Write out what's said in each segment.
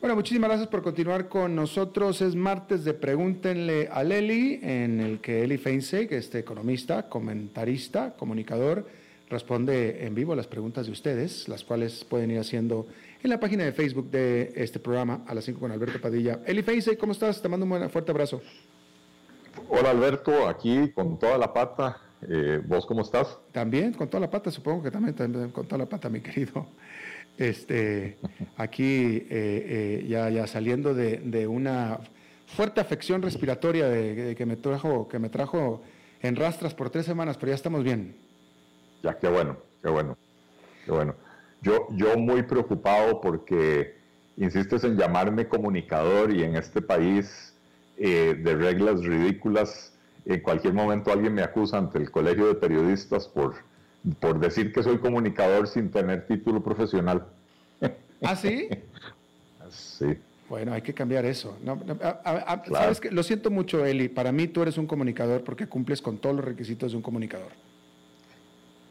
Bueno, muchísimas gracias por continuar con nosotros. Es martes de Pregúntenle a Leli, en el que Eli Feinseig, este economista, comentarista, comunicador, responde en vivo a las preguntas de ustedes, las cuales pueden ir haciendo en la página de Facebook de este programa a las 5 con Alberto Padilla. Eli Feinseig, ¿cómo estás? Te mando un fuerte abrazo. Hola Alberto, aquí con toda la pata. Eh, ¿Vos cómo estás? También, con toda la pata, supongo que también, también con toda la pata, mi querido. Este, aquí eh, eh, ya, ya saliendo de, una fuerte afección respiratoria de, que, me trajo, que me trajo en rastras por tres semanas, pero ya estamos bien. Ya, qué bueno, qué bueno, qué bueno. Yo, yo muy preocupado porque insistes en llamarme comunicador y en este país eh, de reglas ridículas, en cualquier momento alguien me acusa ante el colegio de periodistas por por decir que soy comunicador sin tener título profesional. ¿Ah, sí? sí. Bueno, hay que cambiar eso. ¿Sabes que Lo siento mucho, Eli. Para mí tú eres un comunicador porque cumples con todos los requisitos de un comunicador.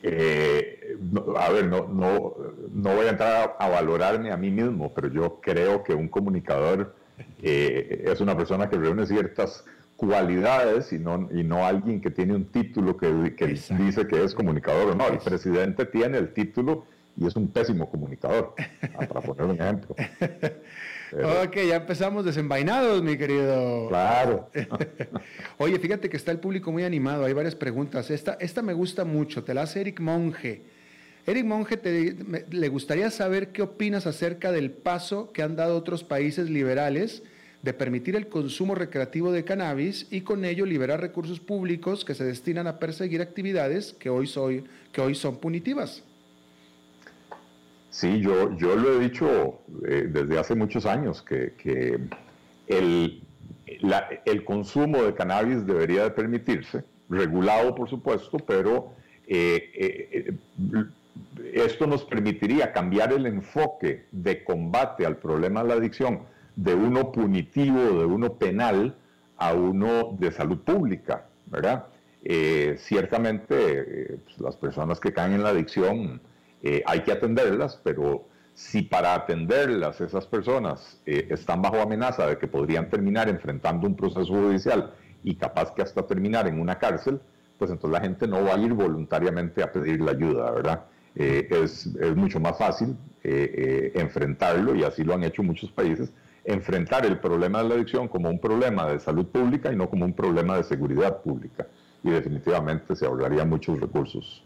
Eh, a ver, no, no, no voy a entrar a, valorarme a mí mismo, pero yo creo que un comunicador eh, es una persona que reúne ciertas cualidades y no, y no alguien que tiene un título que, que dice que es comunicador o no. El presidente tiene el título y es un pésimo comunicador, para poner un ejemplo. Ok, ya empezamos desenvainados, mi querido. Claro. Oye, fíjate que está el público muy animado, hay varias preguntas. Esta, esta me gusta mucho, te la hace Eric Monge. Eric Monge, te, le gustaría saber qué opinas acerca del paso que han dado otros países liberales de permitir el consumo recreativo de cannabis y con ello liberar recursos públicos que se destinan a perseguir actividades que hoy, soy, que hoy son punitivas. Sí, yo, yo lo he dicho eh, desde hace muchos años, que, el, el, consumo de cannabis debería de permitirse, regulado por supuesto, pero eh, eh, esto nos permitiría cambiar el enfoque de combate al problema de la adicción de uno punitivo, de uno penal, a uno de salud pública, ¿verdad? Eh, ciertamente eh, pues, las personas que caen en la adicción eh, hay que atenderlas, pero si para atenderlas esas personas están bajo amenaza de que podrían terminar enfrentando un proceso judicial y capaz que hasta terminar en una cárcel, pues entonces la gente no va a ir voluntariamente a pedir la ayuda, ¿verdad? es, es, mucho más fácil enfrentarlo y así lo han hecho muchos países enfrentar el problema de la adicción como un problema de salud pública y no como un problema de seguridad pública. Y definitivamente se ahorrarían muchos recursos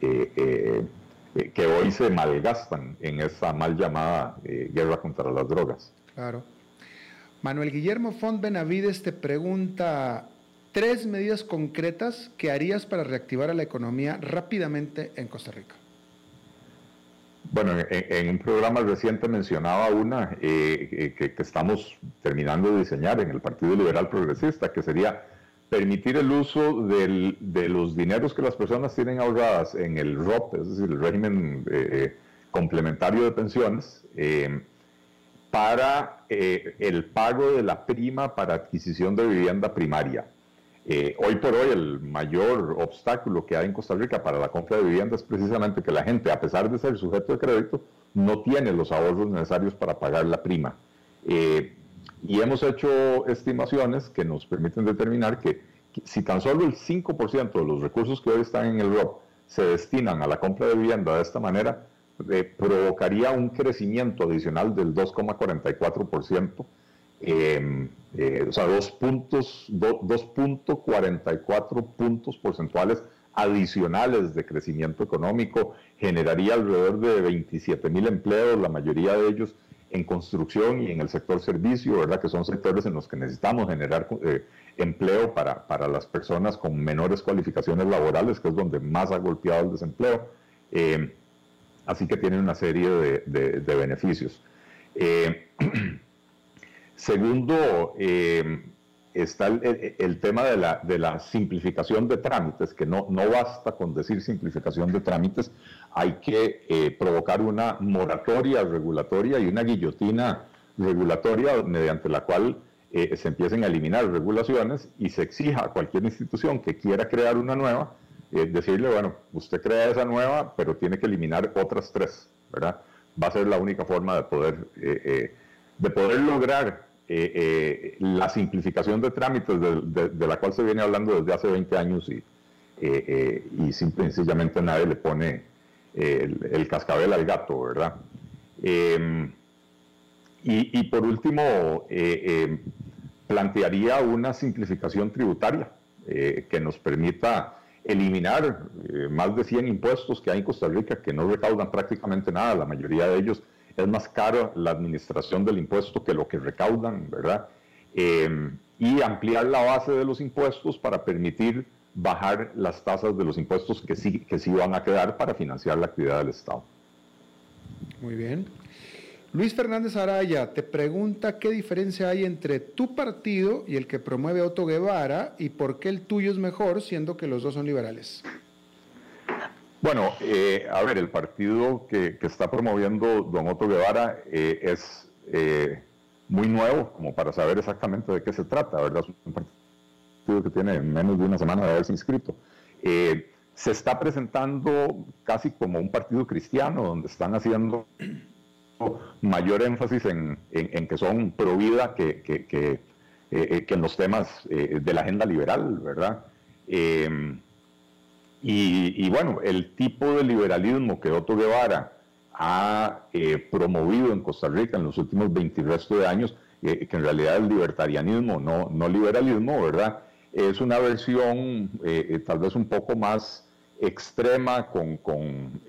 eh, eh, eh, que hoy se malgastan en esa mal llamada guerra contra las drogas. Claro. Manuel Guillermo Font Benavides te pregunta tres medidas concretas que harías para reactivar a la economía rápidamente en Costa Rica. Bueno, en, un programa reciente mencionaba una eh, eh, que, estamos terminando de diseñar en el Partido Liberal Progresista, que sería permitir el uso de los dineros que las personas tienen ahorradas en el ROP, es decir, el régimen eh, complementario de pensiones, para el pago de la prima para adquisición de vivienda primaria. Eh, hoy por hoy el mayor obstáculo que hay en Costa Rica para la compra de vivienda es precisamente que la gente, a pesar de ser sujeto de crédito, no tiene los ahorros necesarios para pagar la prima. Eh, y hemos hecho estimaciones que nos permiten determinar que, si tan solo el 5% de los recursos que hoy están en el ROP se destinan a la compra de vivienda de esta manera, eh, provocaría un crecimiento adicional del 2,44% Em, eh, o sea, 2.44 puntos porcentuales adicionales de crecimiento económico, generaría alrededor de 27 mil empleos, la mayoría de ellos en construcción y en el sector servicio, ¿verdad? Que son sectores en los que necesitamos generar eh, empleo para, para, las personas con menores cualificaciones laborales, que es donde más ha golpeado el desempleo. Em, así que tiene una serie de, de, de beneficios. Eh, Segundo, eh, está el, tema de la, simplificación de trámites, que no, no basta con decir simplificación de trámites, hay que eh, provocar una moratoria regulatoria y una guillotina regulatoria mediante la cual eh, se empiecen a eliminar regulaciones y se exija a cualquier institución que quiera crear una nueva, decirle, bueno, usted crea esa nueva, pero tiene que eliminar otras tres, ¿verdad? Va a ser la única forma de poder de poder lograr la simplificación de trámites de, la cual se viene hablando desde hace 20 años y, y simple, sencillamente nadie le pone el, cascabel al gato, ¿verdad? Em, y, por último, em, plantearía una simplificación tributaria que nos permita eliminar eh, más de 100 impuestos que hay en Costa Rica que no recaudan prácticamente nada, la mayoría de ellos es más caro la administración del impuesto que lo que recaudan, ¿verdad? Em, y ampliar la base de los impuestos para permitir bajar las tasas de los impuestos que sí, que sí van a quedar para financiar la actividad del Estado. Muy bien. Luis Fernández Araya te pregunta qué diferencia hay entre tu partido y el que promueve Otto Guevara y por qué el tuyo es mejor, siendo que los dos son liberales. Bueno, eh, a ver, el partido que, está promoviendo don Otto Guevara eh, es eh, muy nuevo, como para saber exactamente de qué se trata, ¿verdad? Es un partido que tiene menos de una semana de haberse inscrito. se está presentando casi como un partido cristiano, donde están haciendo mayor énfasis en, que son pro vida que, eh, en los temas eh, de la agenda liberal, ¿verdad? Y, bueno, el tipo de liberalismo que Otto Guevara ha eh, promovido en Costa Rica en los últimos 20 resto de años, que en realidad es libertarianismo, no, liberalismo, ¿verdad? Es una versión tal vez un poco más extrema con, con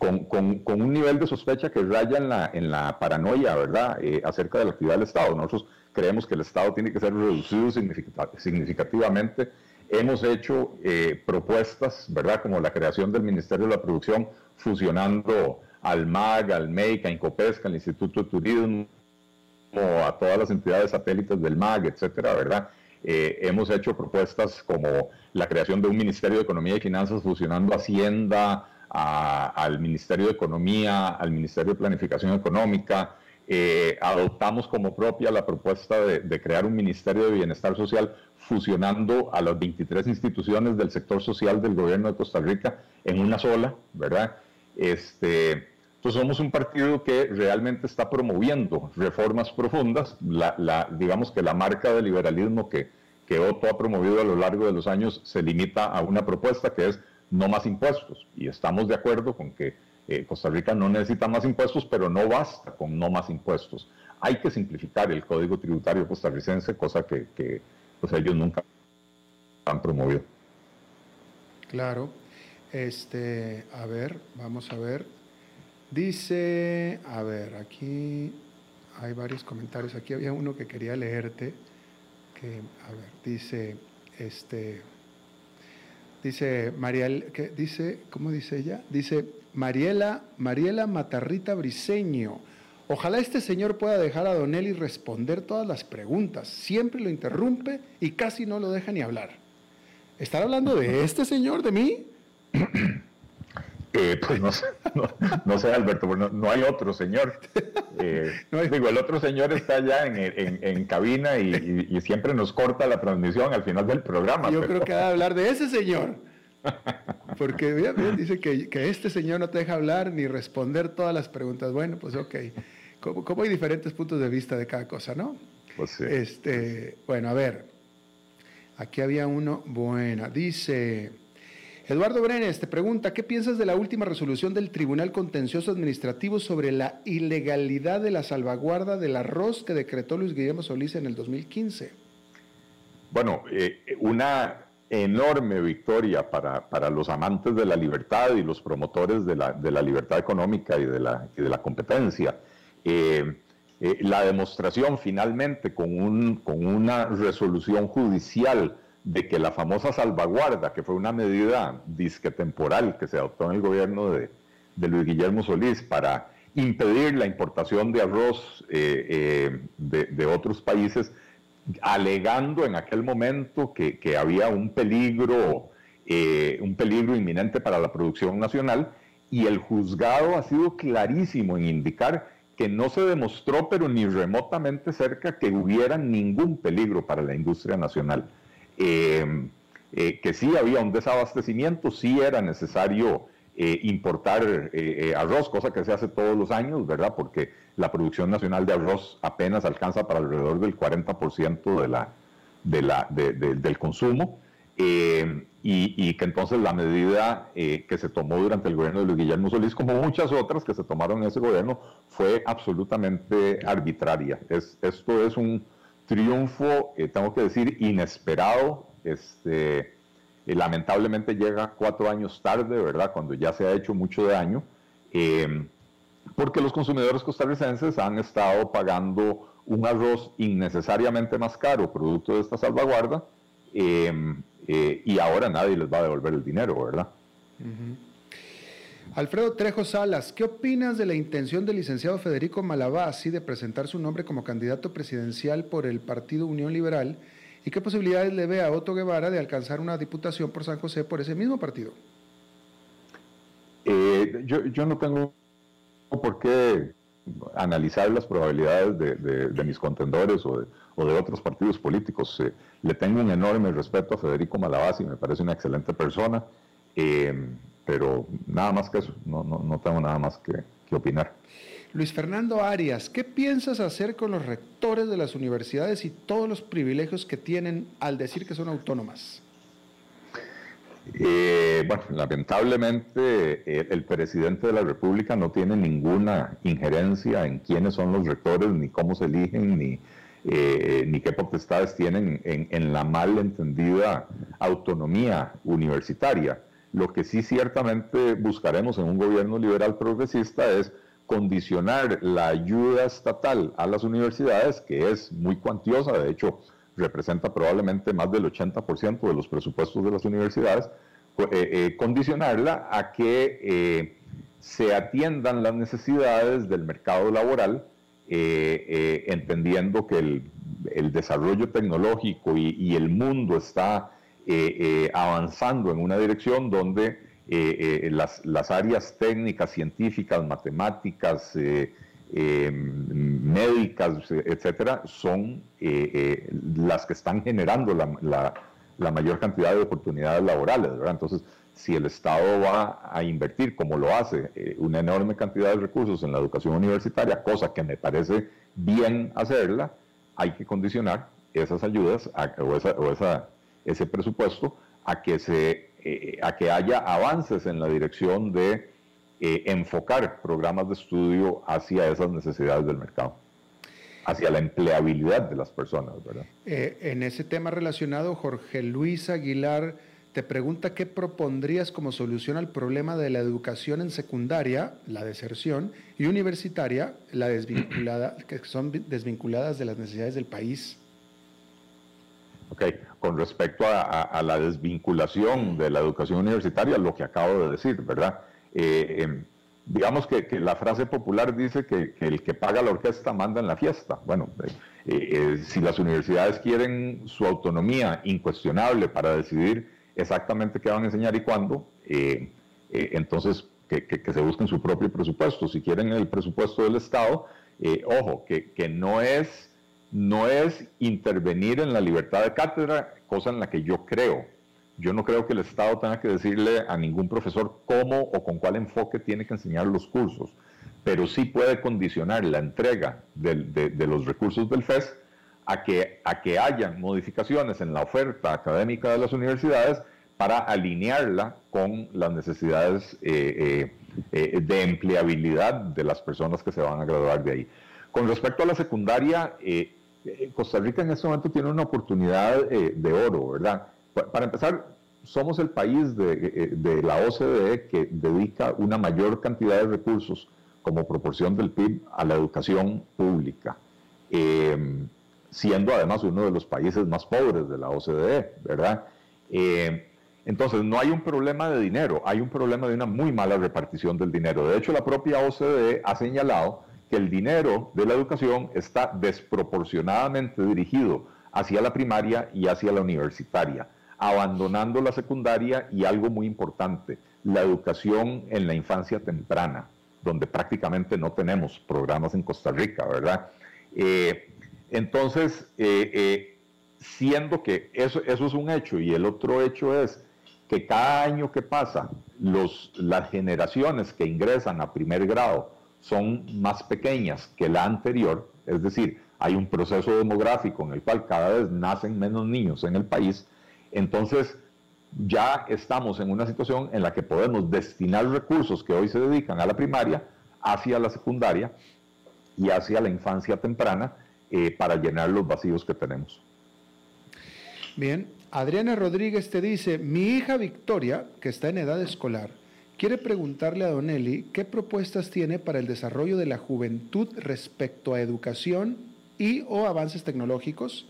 con, un nivel de sospecha que raya en la, en la paranoia, ¿verdad?, eh, acerca de la actividad del Estado. Nosotros creemos que el Estado tiene que ser reducido significativamente. Hemos hecho eh, propuestas, ¿verdad?, como la creación del Ministerio de la Producción, fusionando al MAG, al MEIC, a Incopesca, al Instituto de Turismo, a todas las entidades satélites del MAG, etcétera, ¿verdad? Eh, hemos hecho propuestas como la creación de un Ministerio de Economía y Finanzas fusionando Hacienda, al Ministerio de Economía, al Ministerio de Planificación Económica. Eh, adoptamos como propia la propuesta de, crear un Ministerio de Bienestar Social fusionando a las 23 instituciones del sector social del gobierno de Costa Rica en una sola, ¿verdad? Este, entonces somos un partido que realmente está promoviendo reformas profundas. La, digamos que la marca de liberalismo que, que Otto ha promovido a lo largo de los años se limita a una propuesta que es no más impuestos. Y estamos de acuerdo con que eh, Costa Rica no necesita más impuestos, pero no basta con no más impuestos. Hay que simplificar el código tributario costarricense, cosa que, pues, ellos nunca han promovido. Claro. Este, a ver, vamos a ver. Dice, a ver, aquí hay varios comentarios. Aquí había uno que quería leerte. Que, a ver, dice, este, Dice Mariel, ¿qué dice? ¿Cómo dice ella? Dice Mariela, Mariela Matarrita Briseño. Ojalá este señor pueda dejar a Don Eli responder todas las preguntas. Siempre lo interrumpe y casi no lo deja ni hablar. ¿Estar hablando de este señor, de mí? Eh, pues no sé, no, sé Alberto, no, hay otro señor. Eh, digo, el otro señor está allá en, cabina y, siempre nos corta la transmisión al final del programa. Yo creo que va a hablar de ese señor. Porque dice que, este señor no te deja hablar ni responder todas las preguntas. Bueno, pues ok. Como, hay diferentes puntos de vista de cada cosa, ¿no? Pues sí. Este, bueno, a ver. Aquí había uno. Buena. Dice. Eduardo Brenes te pregunta, ¿qué piensas de la última resolución del Tribunal Contencioso Administrativo sobre la ilegalidad de la salvaguarda del arroz que decretó Luis Guillermo Solís en el 2015? Bueno, eh, una enorme victoria para, los amantes de la libertad y los promotores de la, libertad económica y de la, de la competencia. Eh, eh, la demostración finalmente con, un, con una resolución judicial de que la famosa salvaguarda, que fue una medida disque temporal que se adoptó en el gobierno de, Luis Guillermo Solís para impedir la importación de arroz eh, de, otros países, alegando en aquel momento que, había un peligro, un peligro inminente para la producción nacional, y el juzgado ha sido clarísimo en indicar que no se demostró, pero ni remotamente cerca, que hubiera ningún peligro para la industria nacional. Eh, eh, que sí había un desabastecimiento, sí era necesario importar arroz, cosa que se hace todos los años, ¿verdad? Porque la producción nacional de arroz apenas alcanza para alrededor del 40% de la, de la, del consumo. Eh, y, que entonces la medida eh, que se tomó durante el gobierno de Luis Guillermo Solís, como muchas otras que se tomaron en ese gobierno, fue absolutamente arbitraria. Es, esto es un triunfo, eh, tengo que decir, inesperado. Este, lamentablemente llega cuatro años tarde, ¿verdad? Cuando ya se ha hecho mucho daño, porque los consumidores costarricenses han estado pagando un arroz innecesariamente más caro, producto de esta salvaguarda, eh, y ahora nadie les va a devolver el dinero, ¿verdad? Alfredo Trejo Salas, ¿qué opinas de la intención del licenciado Federico Malabasi de presentar su nombre como candidato presidencial por el Partido Unión Liberal y qué posibilidades le ve a Otto Guevara de alcanzar una diputación por San José por ese mismo partido? Eh, yo, no tengo por qué analizar las probabilidades de, mis contendores o de, otros partidos políticos. Eh, le tengo un enorme respeto a Federico Malabasi, me parece una excelente persona, eh, pero nada más que eso, no, no, tengo nada más que opinar. Luis Fernando Arias, ¿qué piensas hacer con los rectores de las universidades y todos los privilegios que tienen al decir que son autónomas? Eh, bueno, lamentablemente eh, el presidente de la República no tiene ninguna injerencia en quiénes son los rectores, ni cómo se eligen, ni, eh, ni qué potestades tienen en, en, la mal entendida autonomía universitaria. Lo que sí ciertamente buscaremos en un gobierno liberal progresista es condicionar la ayuda estatal a las universidades, que es muy cuantiosa, de hecho, representa probablemente más del 80% de los presupuestos de las universidades, eh, eh, condicionarla a que eh, se atiendan las necesidades del mercado laboral, entendiendo que el, desarrollo tecnológico y, el mundo está avanzando en una dirección donde las, áreas técnicas, científicas, matemáticas, médicas, etcétera, son eh, eh, las que están generando la, mayor cantidad de oportunidades laborales. Entonces, si el Estado va a invertir, como lo hace, una enorme cantidad de recursos en la educación universitaria, cosa que me parece bien hacerla, hay que condicionar esas ayudas o, esa, ese presupuesto a que, se, a que haya avances en la dirección de eh, enfocar programas de estudio hacia esas necesidades del mercado, hacia la empleabilidad de las personas, ¿verdad? Eh, en ese tema relacionado, Jorge Luis Aguilar te pregunta qué propondrías como solución al problema de la educación en secundaria, la deserción, y universitaria, la desvinculada, que son desvinculadas de las necesidades del país. Ok, con respecto a la desvinculación de la educación universitaria, lo que acabo de decir, ¿verdad? Eh, em, digamos que, la frase popular dice que, el que paga la orquesta manda en la fiesta. Bueno, eh, eh, si las universidades quieren su autonomía incuestionable para decidir exactamente qué van a enseñar y cuándo, entonces que, se busquen su propio presupuesto. Si quieren el presupuesto del Estado, ojo, que, no es no es intervenir en la libertad de cátedra, cosa en la que yo creo. Yo no creo que el Estado tenga que decirle a ningún profesor cómo o con cuál enfoque tiene que enseñar los cursos, pero sí puede condicionar la entrega de, los recursos del FES a que, a que haya modificaciones en la oferta académica de las universidades para alinearla con las necesidades eh, eh, eh, de empleabilidad de las personas que se van a graduar de ahí. Con respecto a la secundaria, Costa Rica en este momento tiene una oportunidad de oro, ¿verdad? Para empezar, somos el país de, de, la OCDE que dedica una mayor cantidad de recursos como proporción del PIB a la educación pública, em, siendo además uno de los países más pobres de la OCDE, ¿verdad? Em, entonces, no hay un problema de dinero, hay un problema de una muy mala repartición del dinero. De hecho, la propia OCDE ha señalado que el dinero de la educación está desproporcionadamente dirigido hacia la primaria y hacia la universitaria abandonando la secundaria y algo muy importante, la educación en la infancia temprana, donde prácticamente no tenemos programas en Costa Rica, ¿verdad? Eh, entonces, eh, eh, siendo que eso, eso es un hecho y el otro hecho es que cada año que pasa, las generaciones que ingresan a primer grado son más pequeñas que la anterior, es decir, hay un proceso demográfico en el cual cada vez nacen menos niños en el país, entonces ya estamos en una situación en la que podemos destinar recursos que hoy se dedican a la primaria hacia la secundaria y hacia la infancia temprana eh, para llenar los vacíos que tenemos. Bien, Adriana Rodríguez te dice, mi hija Victoria, que está en edad escolar, quiere preguntarle a Don Eli qué propuestas tiene para el desarrollo de la juventud respecto a educación y o avances tecnológicos.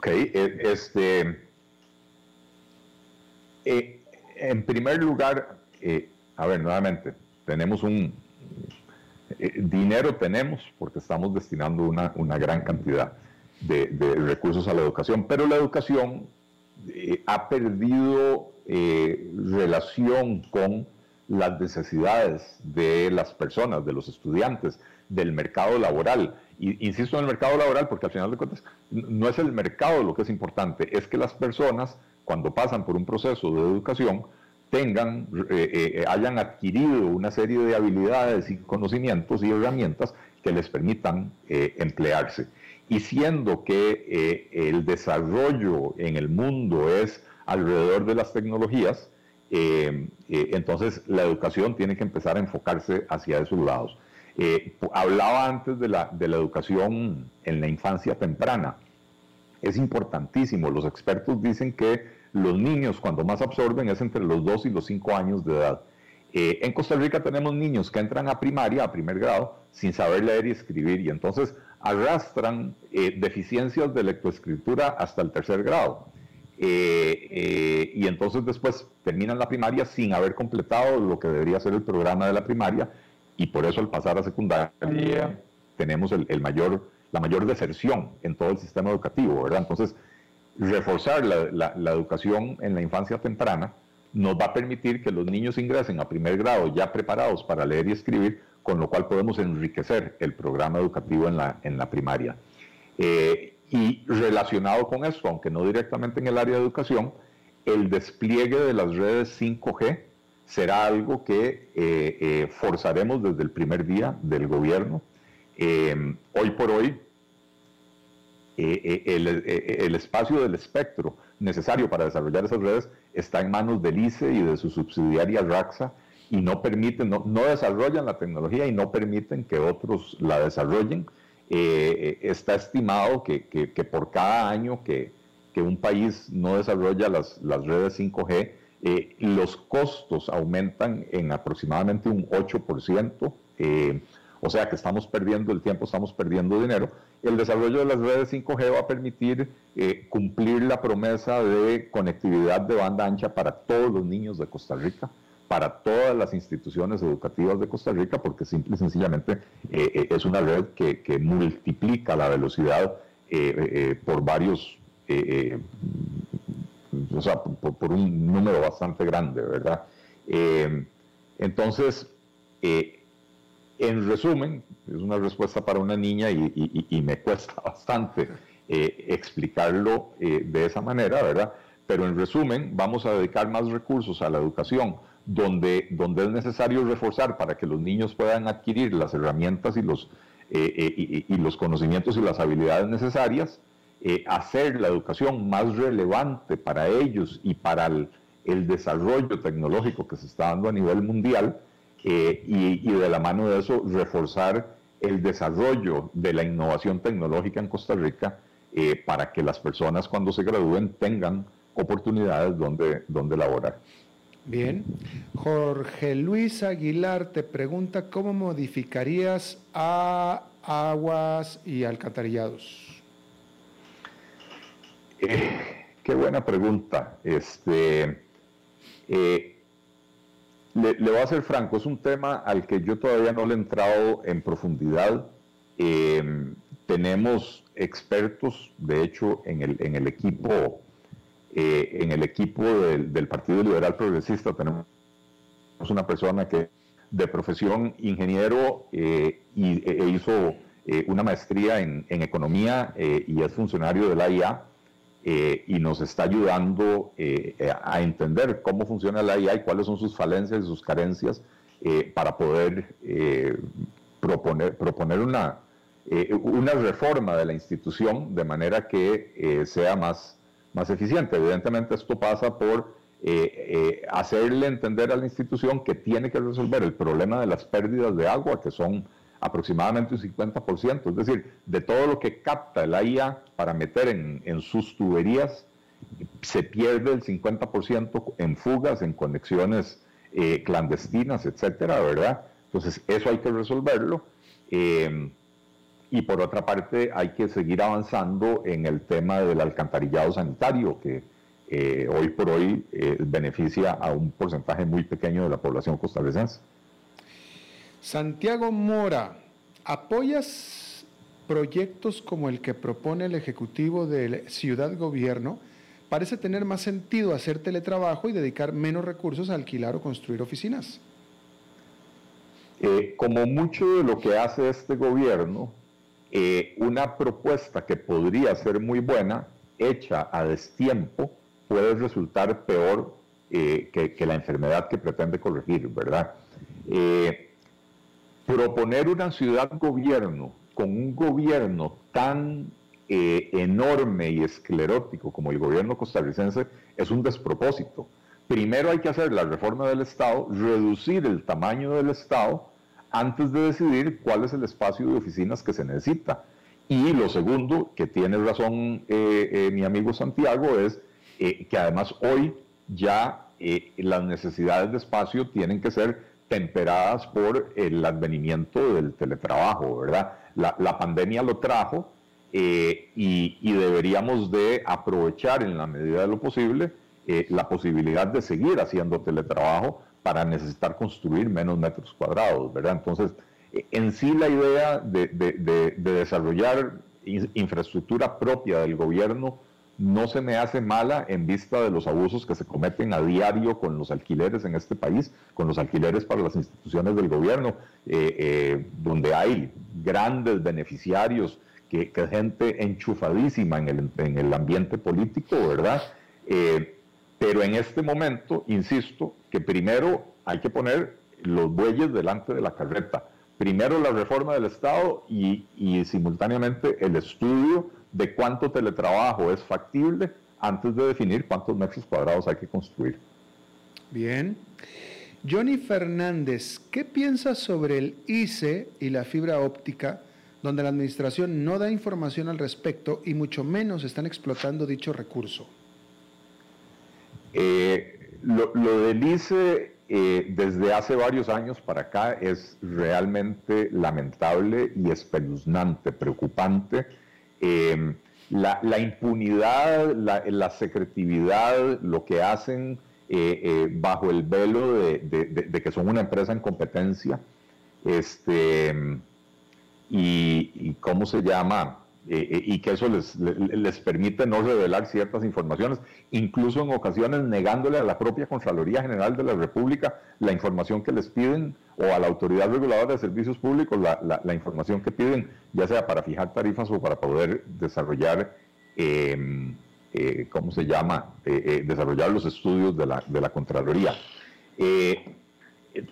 Ok, eh, este, eh, en primer lugar, eh, a ver, nuevamente, tenemos un, dinero tenemos porque estamos destinando una, gran cantidad de, recursos a la educación, pero la educación eh, ha perdido eh, relación con las necesidades de las personas, de los estudiantes, del mercado laboral. Y, insisto en el mercado laboral porque al final de cuentas no es el mercado lo que es importante, es que las personas cuando pasan por un proceso de educación tengan, eh, hayan adquirido una serie de habilidades y conocimientos y herramientas que les permitan emplearse y siendo que eh, el desarrollo en el mundo es alrededor de las tecnologías, eh, eh, entonces la educación tiene que empezar a enfocarse hacia esos lados. hablaba antes de la, de la educación en la infancia temprana. Es importantísimo. Los expertos dicen que los niños cuando más absorben es entre los 2 y los 5 años de edad. en Costa Rica tenemos niños que entran a primaria, a primer grado, sin saber leer y escribir, y entonces arrastran eh, deficiencias de lectoescritura hasta el tercer grado. Eh, eh, y entonces después terminan la primaria sin haber completado lo que debería ser el programa de la primaria y por eso al pasar a secundaria tenemos el, mayor, la mayor deserción en todo el sistema educativo, ¿verdad? Entonces, reforzar la, la educación en la infancia temprana nos va a permitir que los niños ingresen a primer grado ya preparados para leer y escribir con lo cual podemos enriquecer el programa educativo en la, en la primaria. Eh, y relacionado con esto, aunque no directamente en el área de educación, el despliegue de las redes 5G será algo que eh, eh, forzaremos desde el primer día del gobierno. hoy por hoy, el, espacio del espectro necesario para desarrollar esas redes está en manos del ICE y de su subsidiaria RAXA, y no permiten, no, desarrollan la tecnología y no permiten que otros la desarrollen. Eh, está estimado que, que, por cada año que, que, un país no desarrolla las, las redes 5G, eh, los costos aumentan en aproximadamente un 8%, eh, o sea que estamos perdiendo el tiempo, estamos perdiendo dinero. El desarrollo de las redes 5G va a permitir cumplir la promesa de conectividad de banda ancha para todos los niños de Costa Rica para todas las instituciones educativas de Costa Rica, porque simple y sencillamente eh, eh, es una red que, multiplica la velocidad eh, por varios, o sea, por, un número bastante grande, ¿verdad? entonces, en resumen, es una respuesta para una niña y, y me cuesta bastante explicarlo de esa manera, ¿verdad? Pero en resumen, vamos a dedicar más recursos a la educación donde, donde es necesario reforzar para que los niños puedan adquirir las herramientas y los, eh, eh, y, los conocimientos y las habilidades necesarias, eh, hacer la educación más relevante para ellos y para el, desarrollo tecnológico que se está dando a nivel mundial y, de la mano de eso reforzar el desarrollo de la innovación tecnológica en Costa Rica para que las personas cuando se gradúen tengan oportunidades donde, donde laborar. Bien. Jorge Luis Aguilar te pregunta cómo modificarías a aguas y alcantarillados. Eh, qué buena pregunta. Este, eh, le, voy a ser franco, es un tema al que yo todavía no le he entrado en profundidad. Eh, tenemos expertos, de hecho, en el, en el equipo eh, en el equipo del, Partido Liberal Progresista tenemos una persona que de profesión ingeniero eh, y, e, hizo eh, una maestría en, economía y es funcionario de la IA. y nos está ayudando a entender cómo funciona la IA y cuáles son sus falencias y sus carencias para poder proponer, proponer una, una reforma de la institución de manera que sea más, más eficiente. Evidentemente esto pasa por eh, eh, hacerle entender a la institución que tiene que resolver el problema de las pérdidas de agua, que son aproximadamente un 50%, es decir, de todo lo que capta el IA para meter en, sus tuberías, se pierde el 50% en fugas, en conexiones eh, clandestinas, etcétera, ¿verdad? Entonces, eso hay que resolverlo. Y por otra parte, hay que seguir avanzando en el tema del alcantarillado sanitario, que eh, hoy por hoy eh, beneficia a un porcentaje muy pequeño de la población costarricense. Santiago Mora, ¿apoyas proyectos como el que propone el Ejecutivo de Ciudad Gobierno? Parece tener más sentido hacer teletrabajo y dedicar menos recursos a alquilar o construir oficinas. Eh, como mucho de lo que hace este gobierno, una propuesta que podría ser muy buena, hecha a destiempo, puede resultar peor eh, que, la enfermedad que pretende corregir, ¿verdad? Eh, proponer una ciudad gobierno con un gobierno tan eh, enorme y esclerótico como el gobierno costarricense es un despropósito. Primero hay que hacer la reforma del Estado, reducir el tamaño del Estado antes de decidir cuál es el espacio de oficinas que se necesita. Y lo segundo, que tiene razón mi amigo Santiago, es eh, que además hoy ya eh, las necesidades de espacio tienen que ser temperadas por el advenimiento del teletrabajo, ¿verdad? La, pandemia lo trajo eh, y, deberíamos de aprovechar en la medida de lo posible la posibilidad de seguir haciendo teletrabajo para necesitar construir menos metros cuadrados, ¿verdad? Entonces, en sí la idea de, de desarrollar infraestructura propia del gobierno no se me hace mala en vista de los abusos que se cometen a diario con los alquileres en este país, con los alquileres para las instituciones del gobierno, eh, eh, donde hay grandes beneficiarios, que, gente enchufadísima en el, en el ambiente político, ¿verdad? Eh, pero en este momento, insisto, que primero hay que poner los bueyes delante de la carreta. Primero la reforma del Estado y, simultáneamente el estudio de cuánto teletrabajo es factible antes de definir cuántos metros cuadrados hay que construir. Bien. Johnny Fernández, ¿qué piensas sobre el ICE y la fibra óptica, donde la administración no da información al respecto y mucho menos están explotando dicho recurso? Eh, lo, del ICE eh, desde hace varios años para acá es realmente lamentable y espeluznante, preocupante. Em, la, impunidad, la, secretividad, lo que hacen eh, bajo el velo de, que son una empresa en competencia, este, y, y cómo se llama, eh, eh, y que eso les, les, permite no revelar ciertas informaciones, incluso en ocasiones negándole a la propia Contraloría General de la República la información que les piden o a la Autoridad Reguladora de Servicios Públicos la, la, información que piden, ya sea para fijar tarifas o para poder desarrollar, em, eh, ¿cómo se llama?, desarrollar los estudios de la, de la Contraloría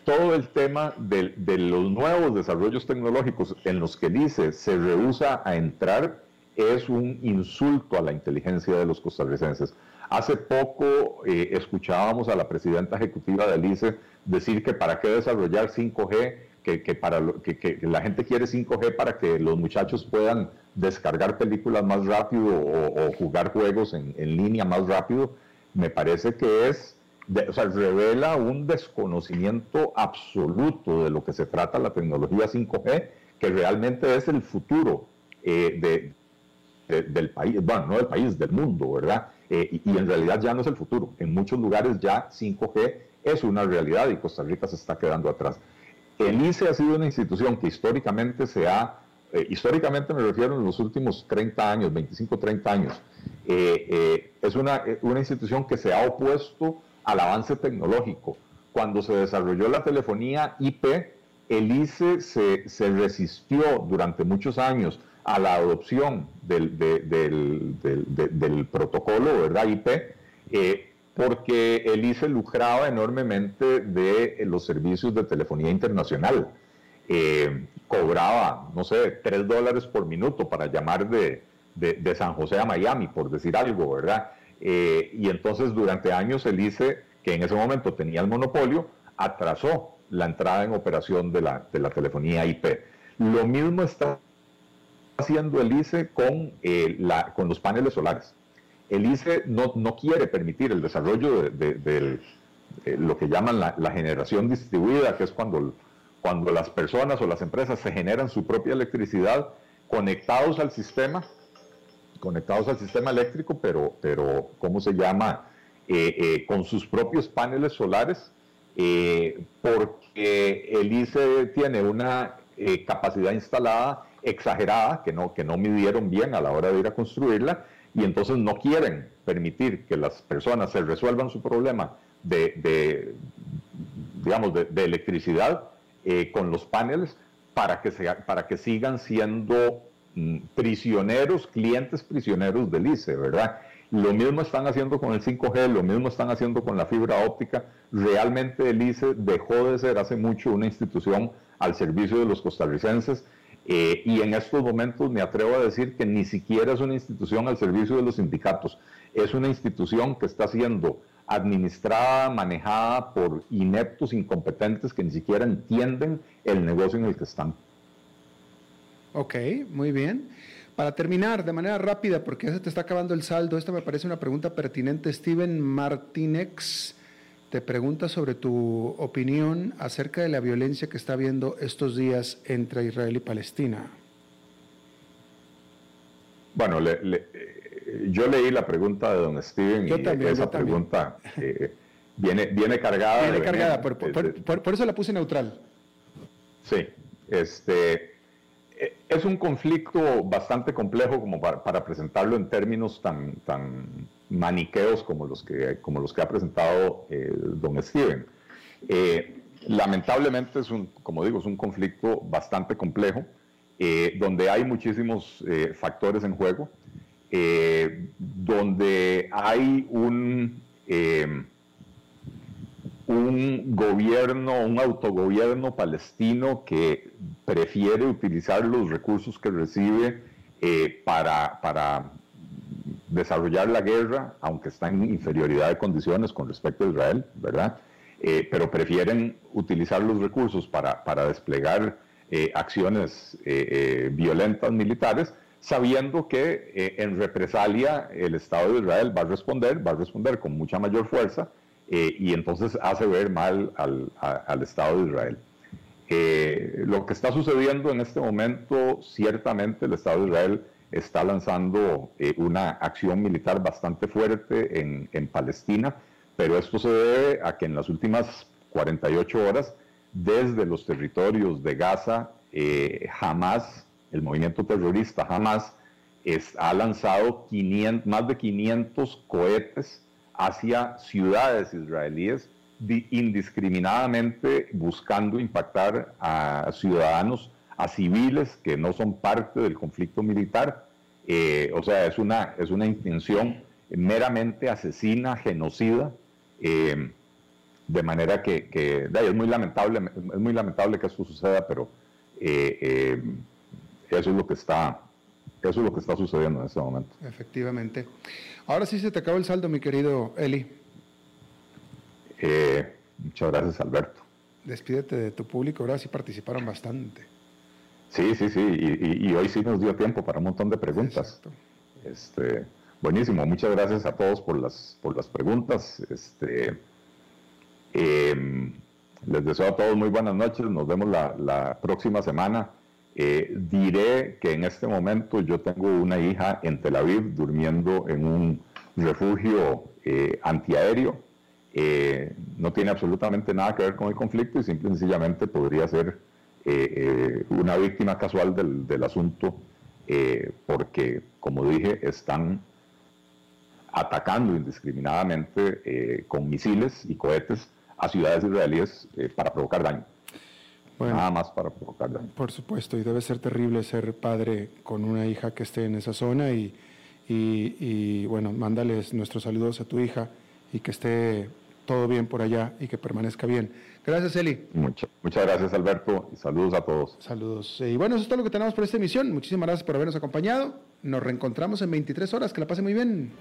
todo el tema de, los nuevos desarrollos tecnológicos en los que el se rehúsa a entrar es un insulto a la inteligencia de los costarricenses. Hace poco eh, escuchábamos a la presidenta ejecutiva del ICE decir que para qué desarrollar 5G, que, para que, la gente quiere 5G para que los muchachos puedan descargar películas más rápido o, jugar juegos en línea más rápido. Me parece que es revela un desconocimiento absoluto de lo que se trata la tecnología 5G, que realmente es el futuro eh, del país, bueno, no del país, del mundo, ¿verdad? Eh, y, en realidad ya no es el futuro. En muchos lugares ya 5G es una realidad y Costa Rica se está quedando atrás. El ICE ha sido una institución que históricamente se ha, eh, históricamente me refiero en los últimos 30 años, 25, 30 años, es una, una institución que se ha opuesto al avance tecnológico. Cuando se desarrolló la telefonía IP, el ICE se, resistió durante muchos años a la adopción del, protocolo, ¿verdad? IP, eh, porque el ICE lucraba enormemente de los servicios de telefonía internacional. Eh, cobraba, no sé, tres dólares por minuto para llamar de, San José a Miami, por decir algo, ¿verdad? Eh, y entonces durante años el ICE, que en ese momento tenía el monopolio, atrasó la entrada en operación de la, de la telefonía IP. Lo mismo está haciendo el ICE con, eh, la, con los paneles solares. El ICE no, no quiere permitir el desarrollo de, eh, lo que llaman la, la, generación distribuida, que es cuando, cuando las personas o las empresas se generan su propia electricidad conectados al sistema, conectados al sistema eléctrico, pero, pero ¿cómo se llama? Eh, con sus propios paneles solares, porque el ICE tiene una capacidad instalada exagerada, que no, que no midieron bien a la hora de ir a construirla, y entonces no quieren permitir que las personas se resuelvan su problema de, digamos, de, electricidad eh, con los paneles para que, se, para que sigan siendo prisioneros, clientes prisioneros del ICE, ¿verdad? Lo mismo están haciendo con el 5G, lo mismo están haciendo con la fibra óptica. Realmente el ICE dejó de ser hace mucho una institución al servicio de los costarricenses eh, y en estos momentos me atrevo a decir que ni siquiera es una institución al servicio de los sindicatos, es una institución que está siendo administrada, manejada por ineptos, incompetentes que ni siquiera entienden el negocio en el que están. Ok, muy bien. Para terminar, de manera rápida, porque ya se te está acabando el saldo, esta me parece una pregunta pertinente. Steven Martínez te pregunta sobre tu opinión acerca de la violencia que está habiendo estos días entre Israel y Palestina. Bueno, eh, yo leí la pregunta de don Steven y esa pregunta eh, viene, viene cargada. Viene cargada, por, eso la puse neutral. Sí, este, es un conflicto bastante complejo como para, presentarlo en términos tan, tan maniqueos como los que, como los que ha presentado eh, don Steven. Eh, lamentablemente es un, como digo, es un conflicto bastante complejo, eh, donde hay muchísimos factores en juego, donde hay un, un gobierno, un autogobierno palestino que prefiere utilizar los recursos que recibe para, para desarrollar la guerra, aunque está en inferioridad de condiciones con respecto a Israel, ¿verdad? Eh, pero prefieren utilizar los recursos para, para desplegar eh, acciones eh, violentas militares, sabiendo que en represalia el Estado de Israel va a responder, va a responder con mucha mayor fuerza, y entonces hace ver mal al, Estado de Israel. lo que está sucediendo en este momento, ciertamente el Estado de Israel está lanzando eh, una acción militar bastante fuerte en, Palestina, pero esto se debe a que en las últimas 48 horas, desde los territorios de Gaza, eh, Hamas, el movimiento terrorista Hamas, ha lanzado 500, más de 500 cohetes hacia ciudades israelíes indiscriminadamente buscando impactar a ciudadanos a civiles que no son parte del conflicto militar. Eh, o sea, es una, es una intención meramente asesina, genocida, eh, de manera que, es muy lamentable, es muy lamentable que esto suceda, pero eh, eso es lo que está, eso es lo que está sucediendo en este momento. Efectivamente. Ahora sí se te acabó el saldo, mi querido Eli. muchas gracias, Alberto. Despídete de tu público, ahora sí participaron bastante. Sí, sí, sí, y, hoy sí nos dio tiempo para un montón de preguntas. Este, buenísimo, muchas gracias a todos por las, por las preguntas. Este, em, les deseo a todos muy buenas noches, nos vemos la, próxima semana. Eh, diré que en este momento yo tengo una hija en Tel Aviv durmiendo en un refugio eh, antiaéreo. Eh, no tiene absolutamente nada que ver con el conflicto y simple y sencillamente podría ser eh, una víctima casual del, asunto, porque, como dije, están atacando indiscriminadamente con misiles y cohetes a ciudades israelíes para provocar daño. Nada más para provocar daño. Por supuesto, y debe ser terrible ser padre con una hija que esté en esa zona y, y, bueno, mándales nuestros saludos a tu hija y que esté todo bien por allá y que permanezca bien. Gracias, Eli. muchas gracias, Alberto, y saludos a todos. Saludos. Y bueno, eso es todo lo que tenemos por esta emisión. Muchísimas gracias por habernos acompañado. Nos reencontramos en 23 horas. Que la pase muy bien.